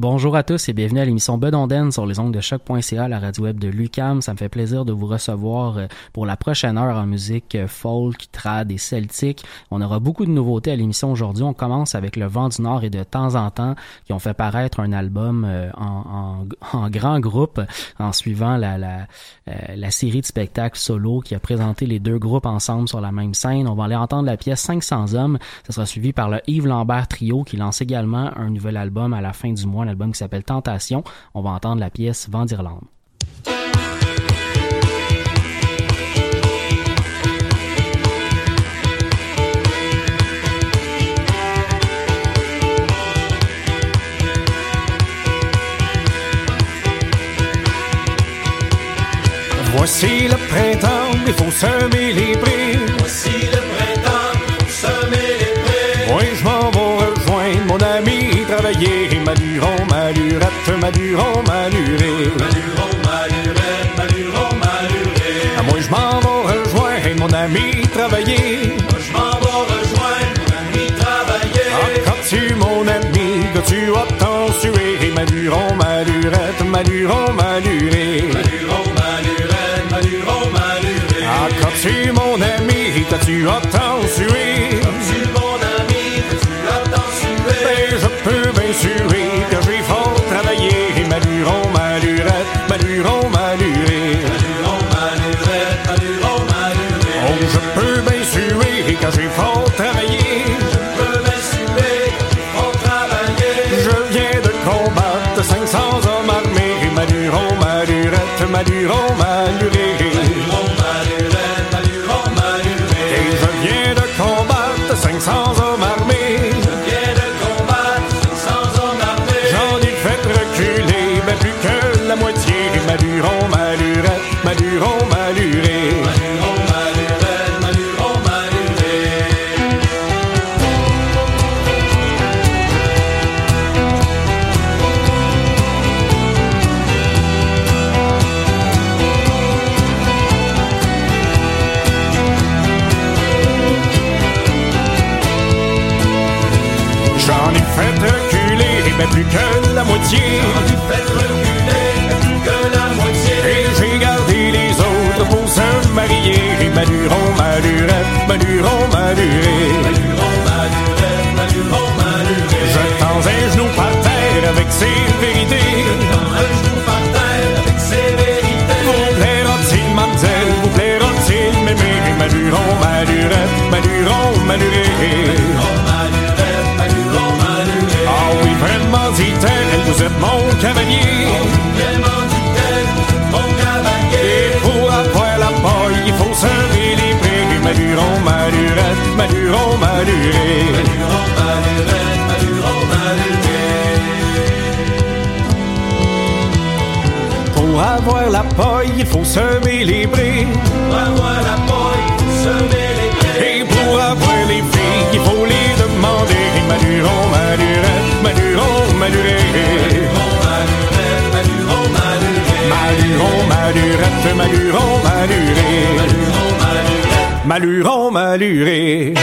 Bonjour à tous et bienvenue à l'émission Bedonden sur les ongles de choc.ca, la radio web de Lucam. Ça me fait plaisir de vous recevoir euh, pour la prochaine heure en musique euh, folk, trad et celtique. On aura beaucoup de nouveautés à l'émission aujourd'hui. On commence avec le Vent du Nord et de temps en temps qui ont fait paraître un album euh, en, grand groupe en suivant la, la, la série de spectacles solo qui a présenté les deux groupes ensemble sur la même scène. On va aller entendre la pièce 500 hommes. Ça sera suivi par le Yves Lambert Trio qui lance également un nouvel album à la fin du mois album qui s'appelle Tentation. On va entendre la pièce Vent d'Irlande. Voici le printemps, il faut semer les prix. Voici malurette, maluron, maluré. Maluron, malurette, maluron, maluré. À moi, je m'en vais rejoindre mon ami travailler. Moi, je m'en vais rejoindre mon ami travailler. Ah, quand tu, mon ami, que tu as tant sué? Maluron, malurette, maluron, maluré. Maluron, malurette, maluron, maluré. Ah, quand tu, mon ami, que tu as tant combattre 500 hommes armés. Maluron, malurette, maluron, maluré. Avoir la paille, il faut semer les prés. Pour avoir la paille, semer les blés. Et pour avoir les filles, il faut les demander. Maluron, malurette, maluron, maluré. Maluron, malurette, maluron, maluré. Maluron, malurette, maluron, maluré.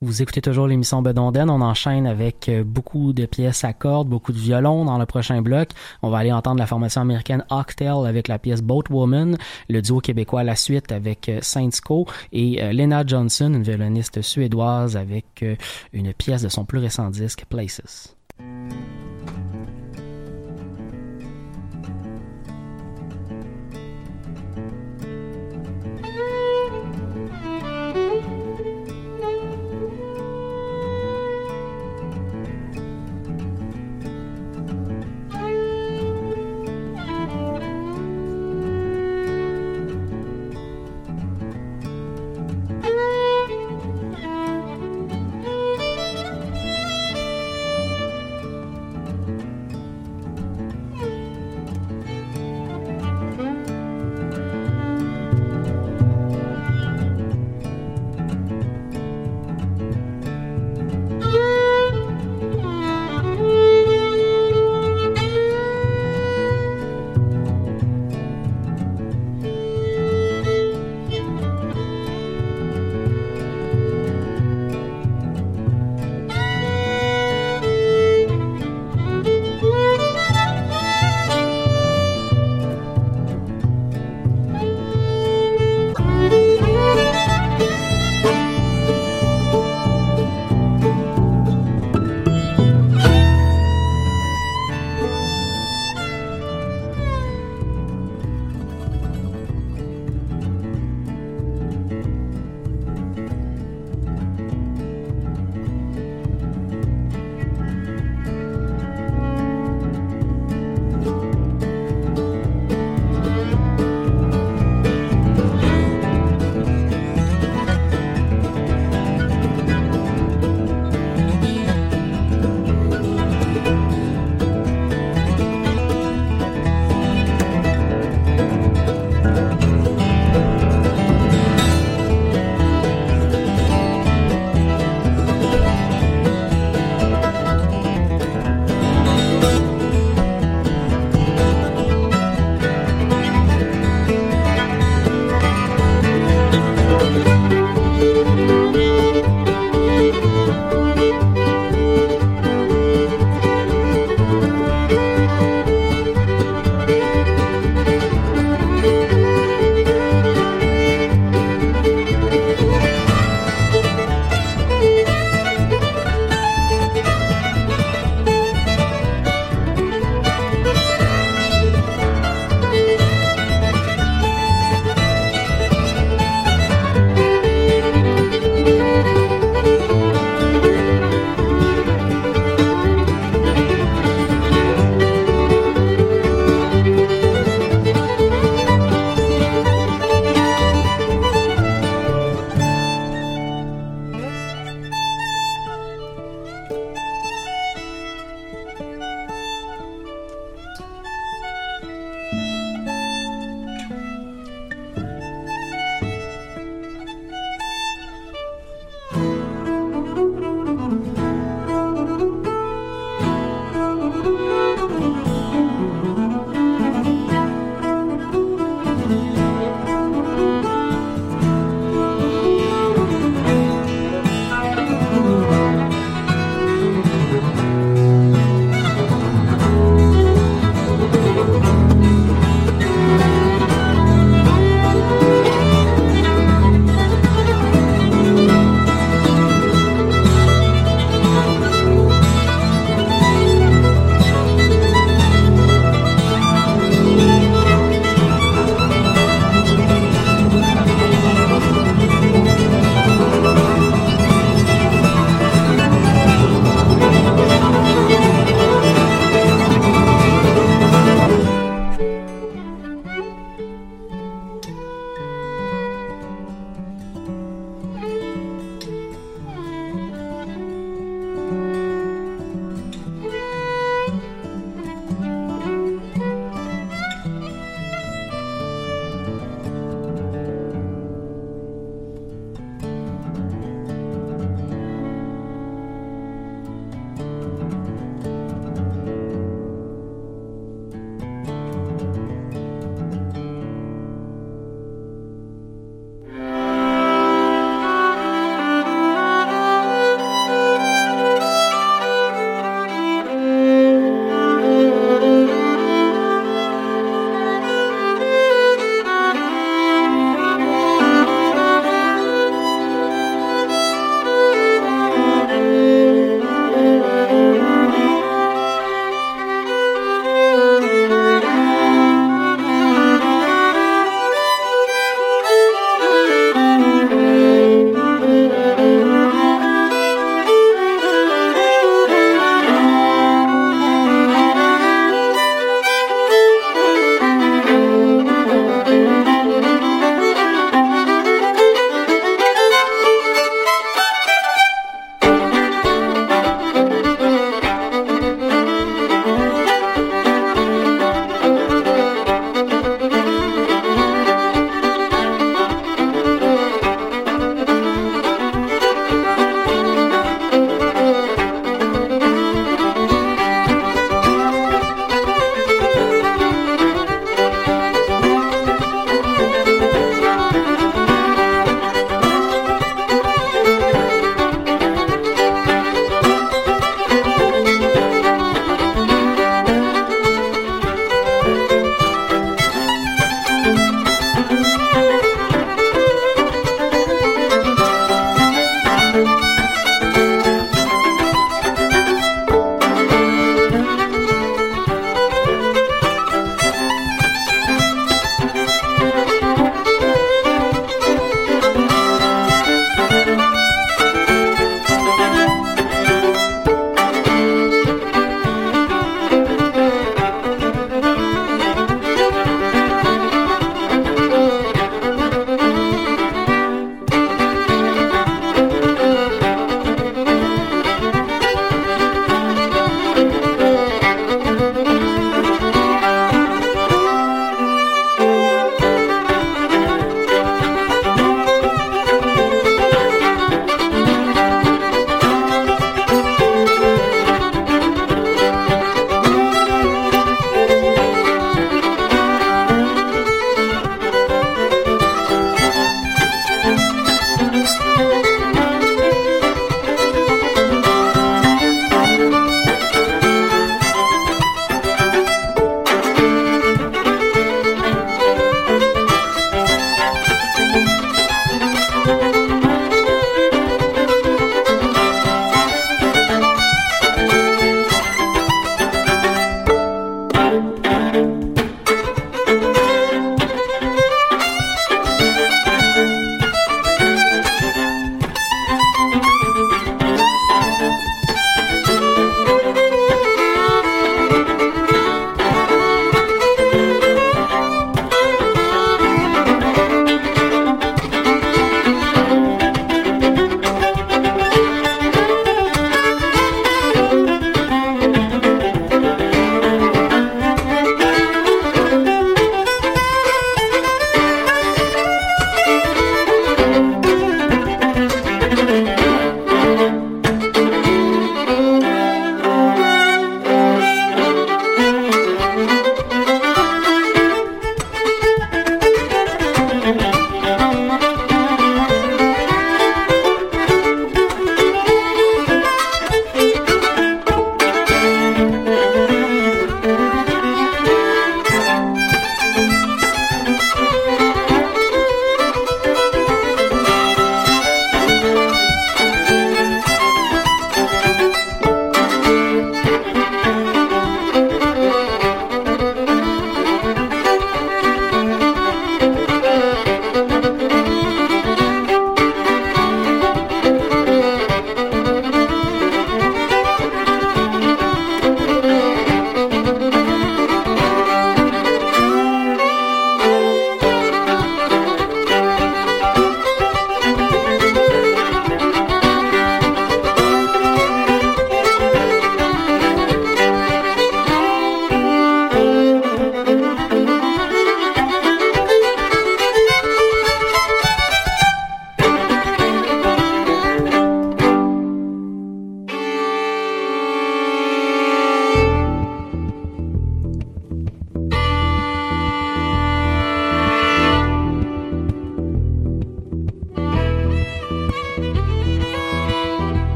Vous écoutez toujours l'émission Bedonden. On enchaîne avec euh, beaucoup de pièces à cordes, beaucoup de violons dans le prochain bloc. On va aller entendre la formation américaine Octel avec la pièce Boat Woman, le duo québécois La Suite avec euh, Saints Co et euh, Lena Johnson, une violoniste suédoise avec une pièce de son plus récent disque Places. 嗯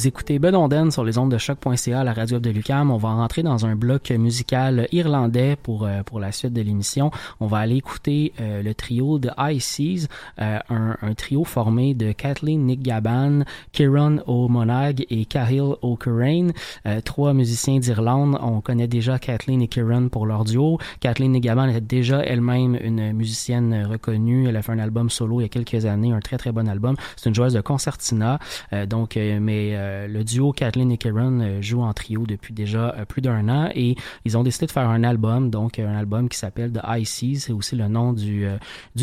Vous écoutez Bedonden sur les ondes de choc.ca, la radio de Lucam. On va rentrer dans un bloc musical irlandais pour euh, pour la suite de l'émission. On va aller écouter euh, le trio de High Seas, euh, un, un, trio formé de Kathleen Nick Gaban, Kieran O'Monag et Cahill O'Currain, trois musiciens d'Irlande. On connaît déjà Kathleen et Kieran pour leur duo. Kathleen Nick Gaban était déjà elle-même une musicienne reconnue. Elle a fait un album solo il y a quelques années, un très très bon album. C'est une joueuse de concertina. donc, mais euh, le duo Kathleen et Kieran euh, joue en trio depuis déjà euh, plus d'un an et ils ont décidé de faire un album, donc un album qui s'appelle The Icy, c'est aussi le nom du,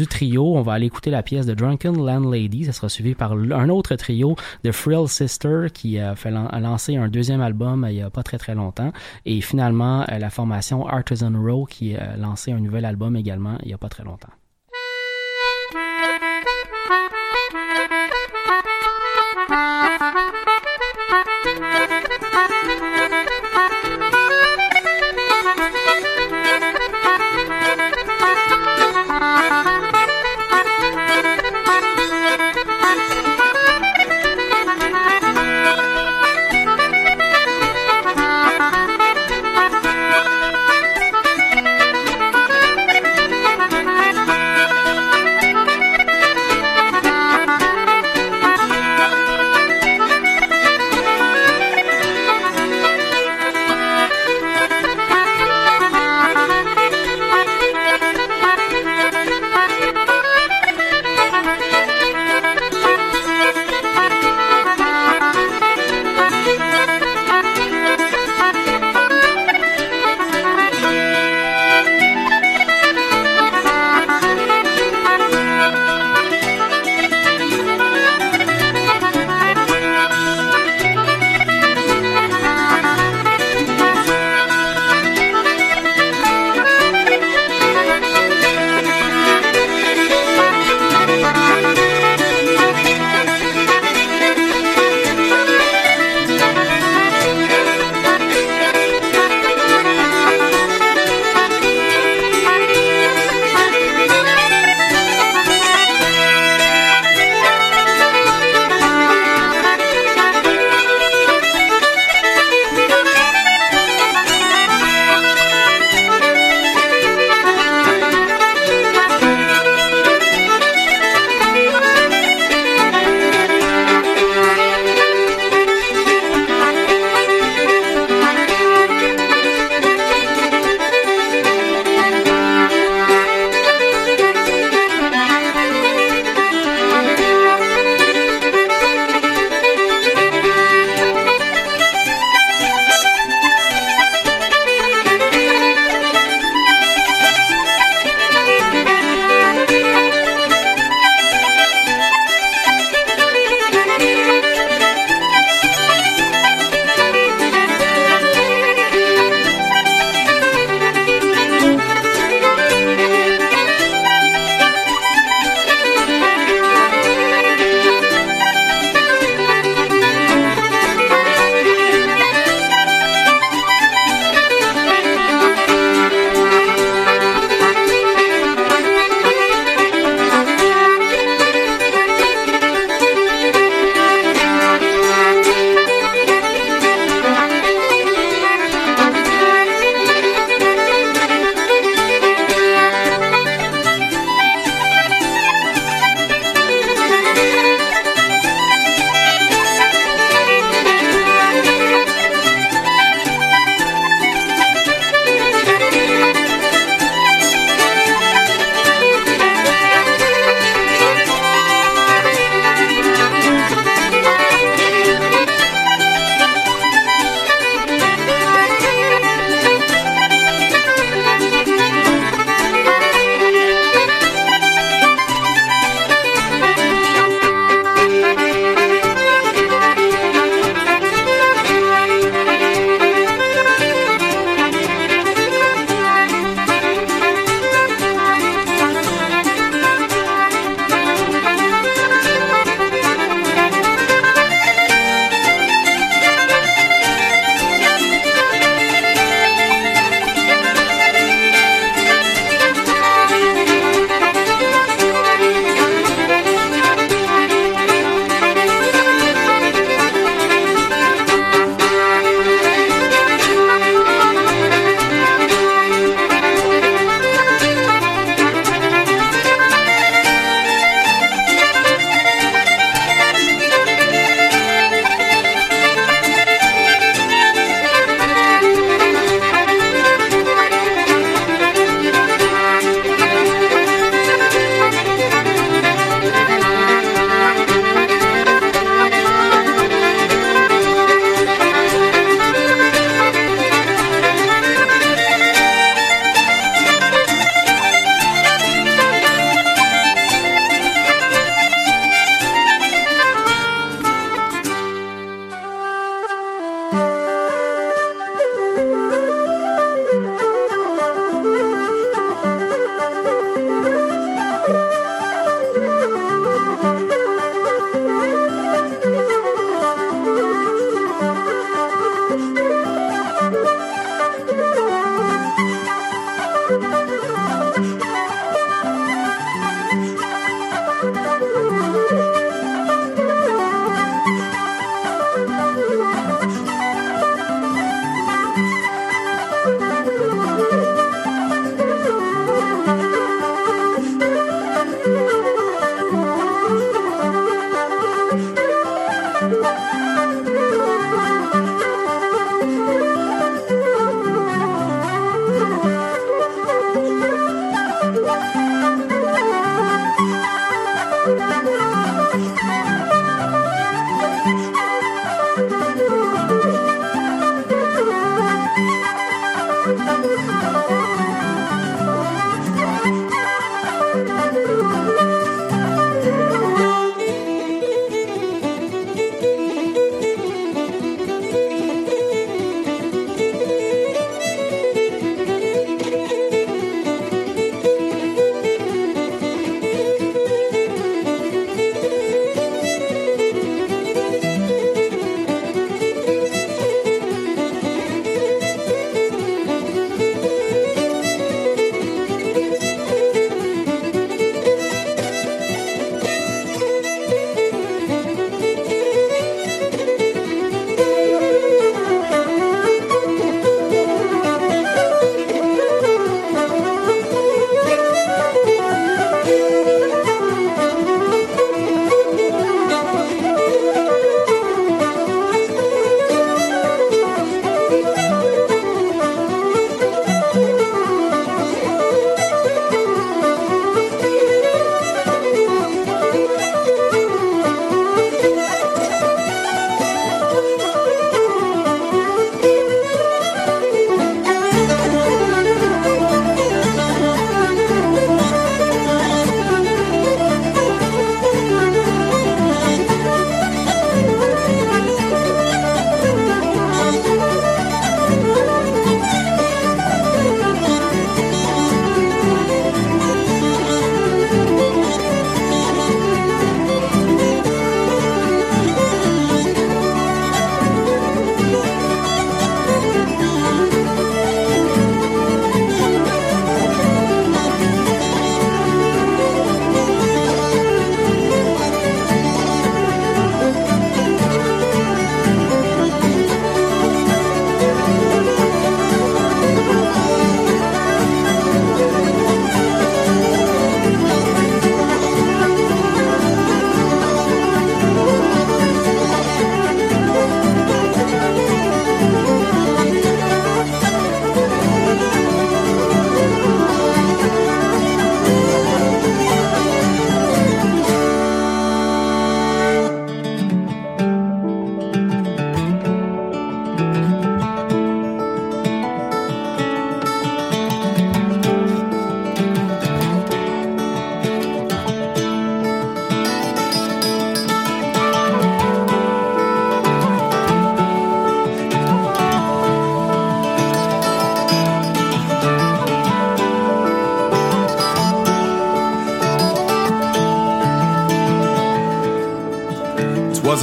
trio. On va aller écouter la pièce de Drunken Landlady, ça sera suivi par un autre trio, The Frill Sister, qui a, fait a lancé un deuxième album il y a pas très très longtemps et finalement la formation Artisan Row qui a lancé un nouvel album également il y a pas très longtemps.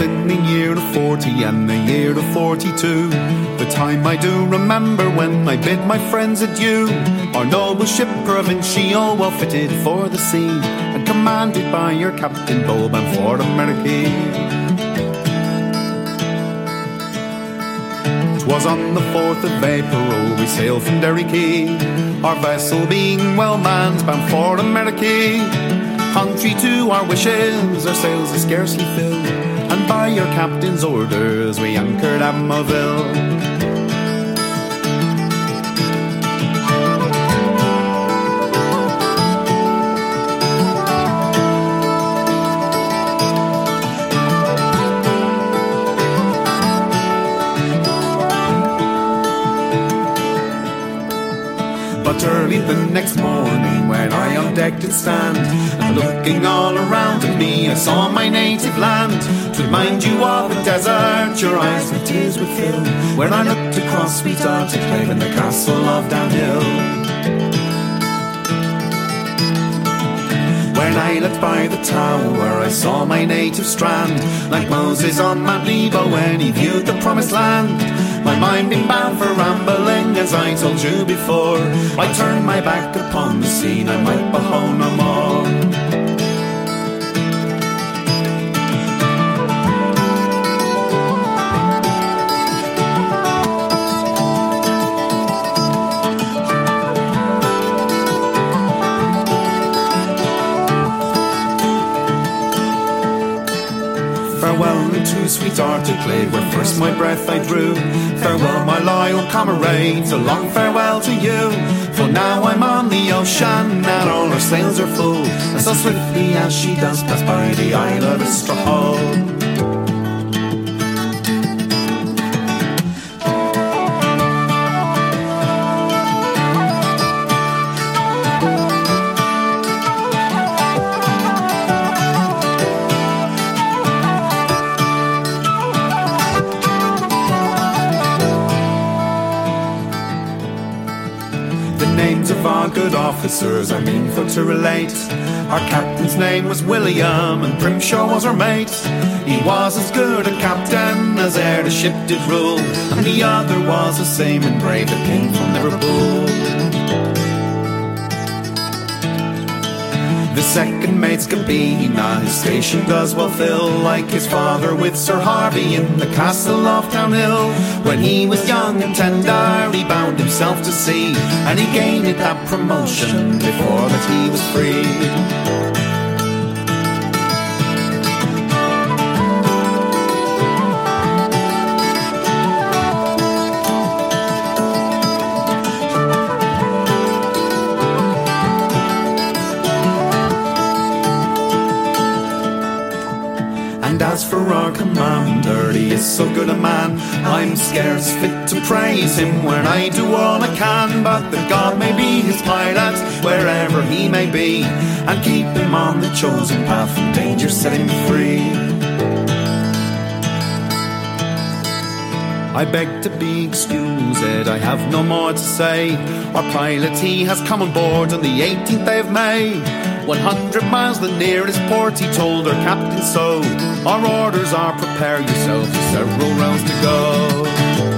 In the year of forty and the year of forty-two. The time I do remember when I bid my friends adieu. Our noble ship provincial, well fitted for the sea, and commanded by your captain, Boban for America. Twas on the 4th of April we sailed from Derry Key, our vessel being well manned, bound for America. Contrary to our wishes, our sails are scarcely filled, by your captain's orders we anchored at Moville. But early the next morning, when I on deck did stand, and looking all around at me, I saw my native land. To remind you of a desert, your eyes with tears would fill. When I looked across sweet Arctic and the castle of Downhill. When I looked by the tower, I saw my native strand, like Moses on Mount Nebo when he viewed the promised land. My mind being bound for rambling, as I told you before. I turned my back upon the scene, I might behold no more. Sweet Arctic Glade, where first my breath I drew. Farewell, my loyal comrades, a long farewell to you. For now I'm on the ocean, and all our sails are full. And so swiftly as she does pass by the Isle of Istrahal. Officers I mean for to relate. Our captain's name was William, and Primshaw was our mate. He was as good a captain as e'er the ship did rule, and the other was the same and brave that came from Liverpool. The second mate's Gabina, his station does well fill, like his father with Sir Harvey in the castle of Townhill. When he was young and tender, he bound himself to sea, and he gained that promotion before that he was free. So good a man. I'm scarce fit to praise him when I do all I can. But that God may be his pilot wherever he may be, and keep him on the chosen path from danger, set him free. I beg to be excused, I have no more to say. Our pilot, he has come on board on the 18th day of May. 100 miles the nearest port, he told our captain so. Our orders are prepare yourself for several rounds to go.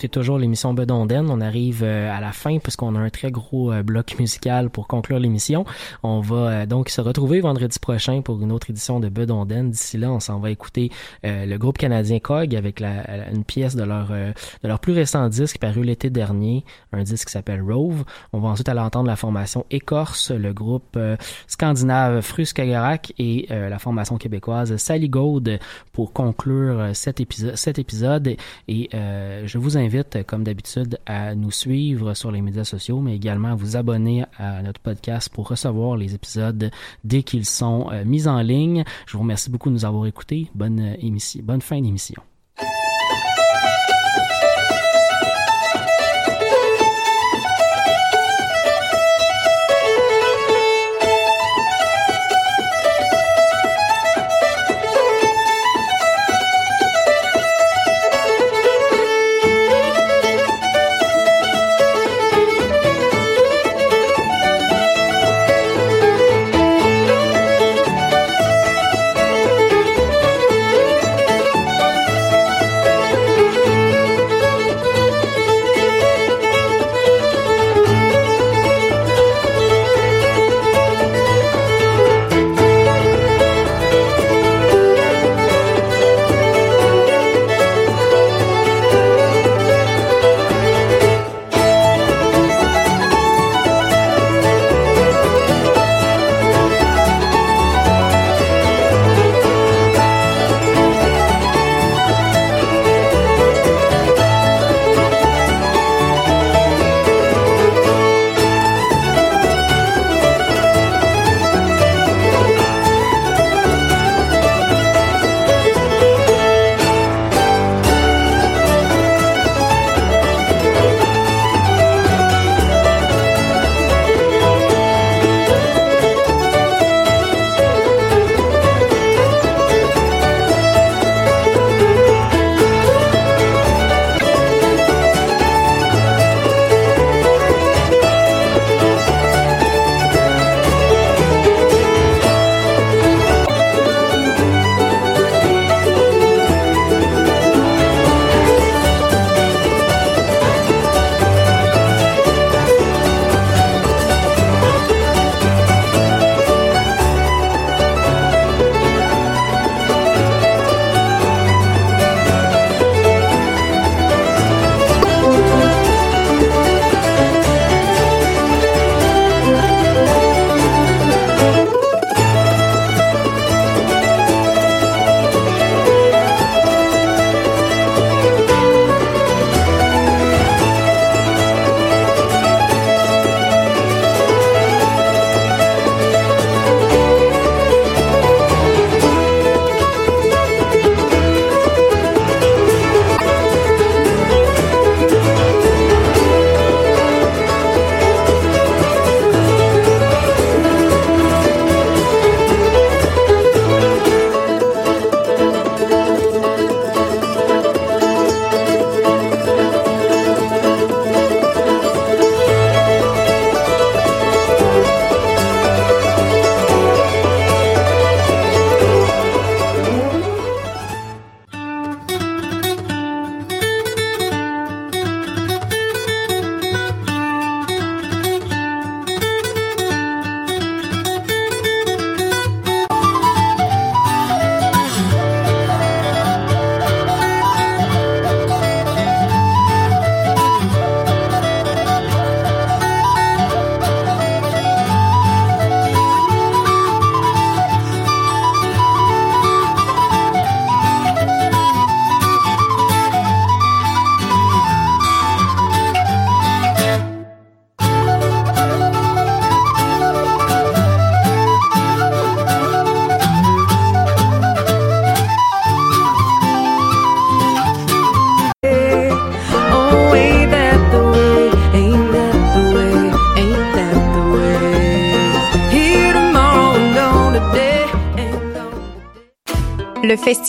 Écoutez toujours l'émission Bedonden. On arrive euh, à la fin puisqu'on a un très gros euh, bloc musical pour conclure l'émission. On va euh, donc se retrouver vendredi prochain pour une autre édition de Bedonden. D'ici là, on s'en va écouter le groupe canadien Cog avec une pièce de leur de leur plus récent disque paru l'été dernier, un disque qui s'appelle Rove. On va ensuite aller entendre la formation Écorce, le groupe scandinave Fruskagerak et la formation québécoise Sally Gold pour conclure cet épisode cet épisode et je vous vous invite, comme d'habitude, à nous suivre sur les médias sociaux, mais également à vous abonner à notre podcast pour recevoir les épisodes dès qu'ils sont mis en ligne. Je vous remercie beaucoup de nous avoir écoutés. Bonne émission, bonne fin d'émission.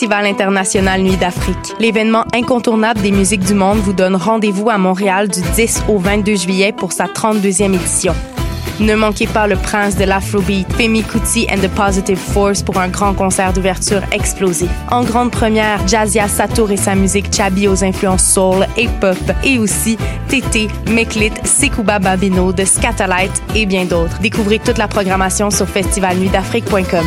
Festival international Nuit d'Afrique. L'événement incontournable des musiques du monde vous donne rendez-vous à Montréal du 10 au 22 juillet pour sa 32e édition. Ne manquez pas le prince de l'Afrobeat, Femi Kuti and the Positive Force pour un grand concert d'ouverture explosif. En grande première, Jazia Satour et sa musique Chabi aux influences soul et pop, et aussi Tété, Meklit, Sekouba Babino de Scatterlight et bien d'autres. Découvrez toute la programmation sur festivalnuitdafrique.com.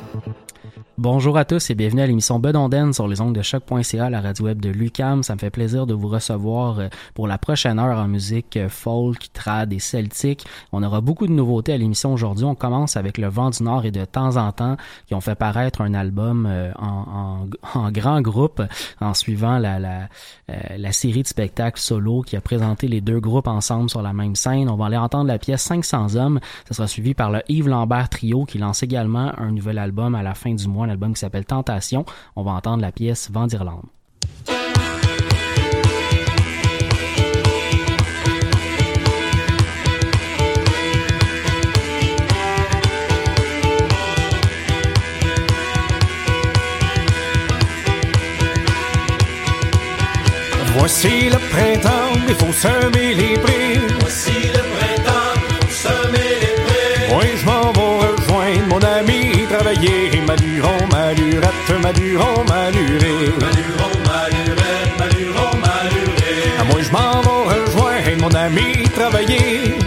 Bonjour à tous et bienvenue à l'émission Bedonden sur les ondes de choc.ca, la radio web de Lucam. Ça me fait plaisir de vous recevoir euh, pour la prochaine heure en musique euh, folk, trad et celtique. On aura beaucoup de nouveautés à l'émission aujourd'hui. On commence avec le Vent du Nord et de temps en temps qui ont fait paraître un album euh, en grand groupe en suivant la, la, la série de spectacles solo qui a présenté les deux groupes ensemble sur la même scène. On va aller entendre la pièce 500 hommes. Ça sera suivi par le Yves Lambert Trio qui lance également un nouvel album à la fin du mois album qui s'appelle Tentation. On va entendre la pièce Vent d'Irlande. Voici le printemps, il faut semer les prix. Voici le ami travailler. Maluron, malurette, maluron, maluré. Maluron, malurette, maluron, maluré. À moi, je m'en vais rejoindre mon ami travailler.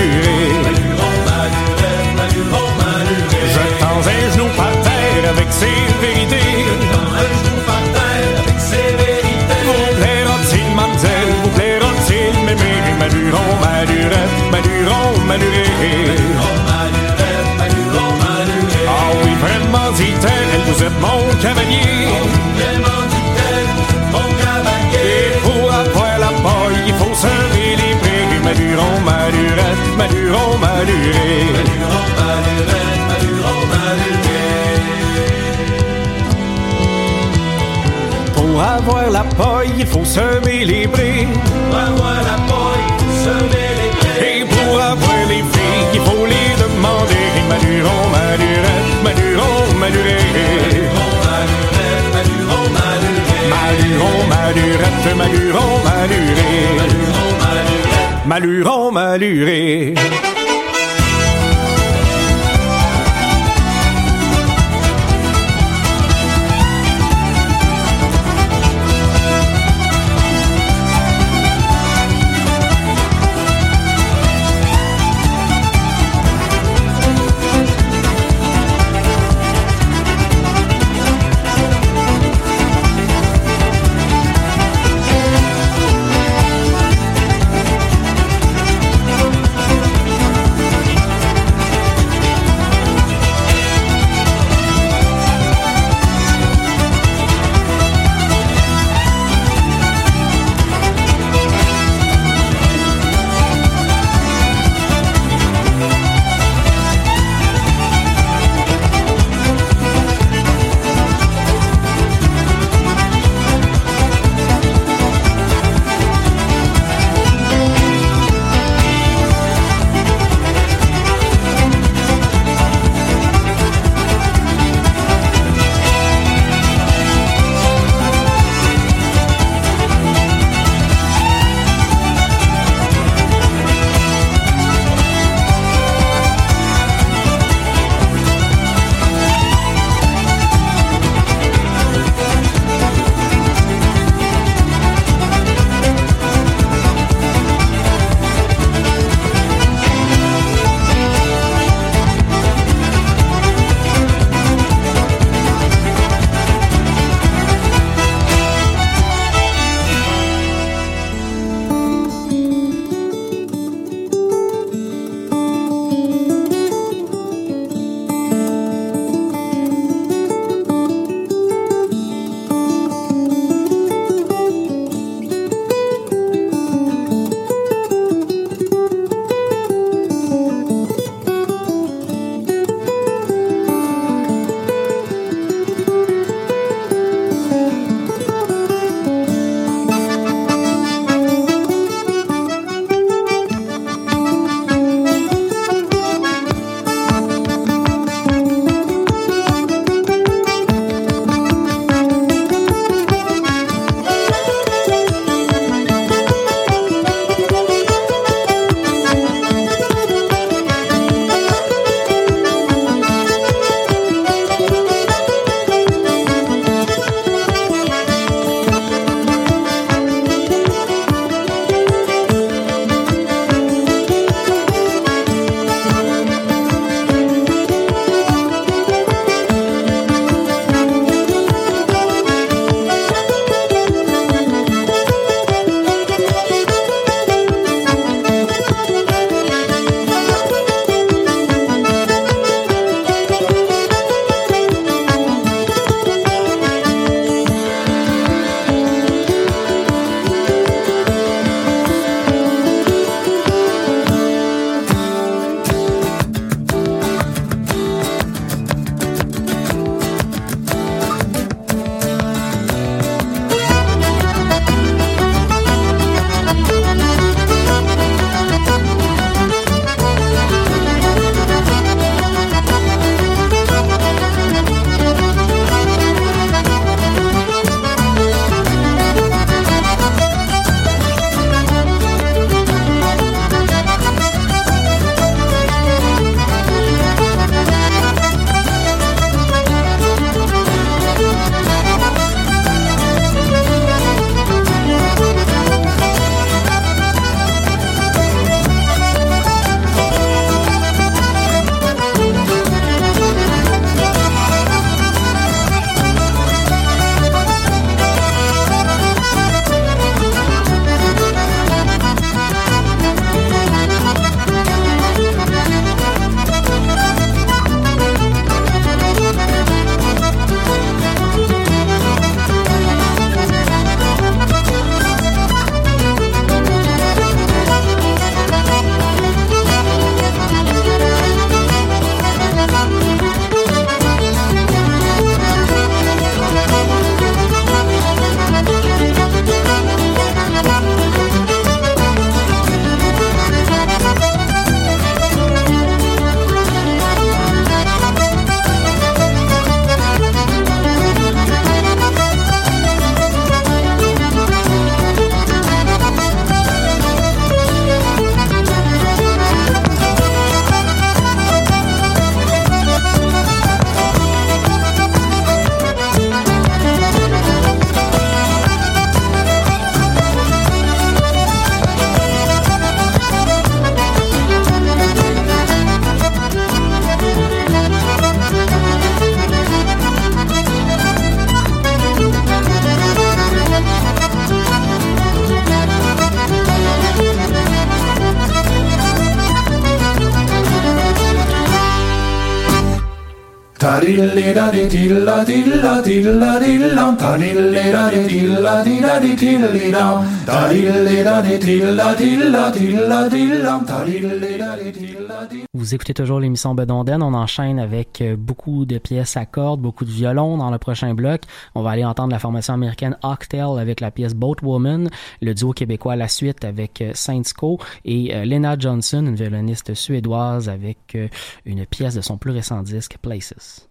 Maluron, maluré. Maluron, malurette, maluron, maluré. Je tends un genou par terre avec ses vérités. Dans un genou par terre avec ses vérités. Mémé? Oui, vraiment, dit-elle, vous êtes mon cavalier. Mon cavalier. Et pour avoir la paille, il faut semer les prés. Maluron, avoir la paille, il faut semer les. Pour avoir la paille, semer les prés. Et pour avoir les filles, il faut les demander. Maluron, malurette, maluron, maluré. Vous écoutez toujours l'émission Bedonden. On enchaîne avec euh, beaucoup de pièces à cordes, beaucoup de violons dans le prochain bloc. On va aller entendre la formation américaine Octel avec la pièce Boat Woman, le duo québécois La Suite avec euh, Saints Co et euh, Lena Johnson, une violoniste suédoise avec une pièce de son plus récent disque Places.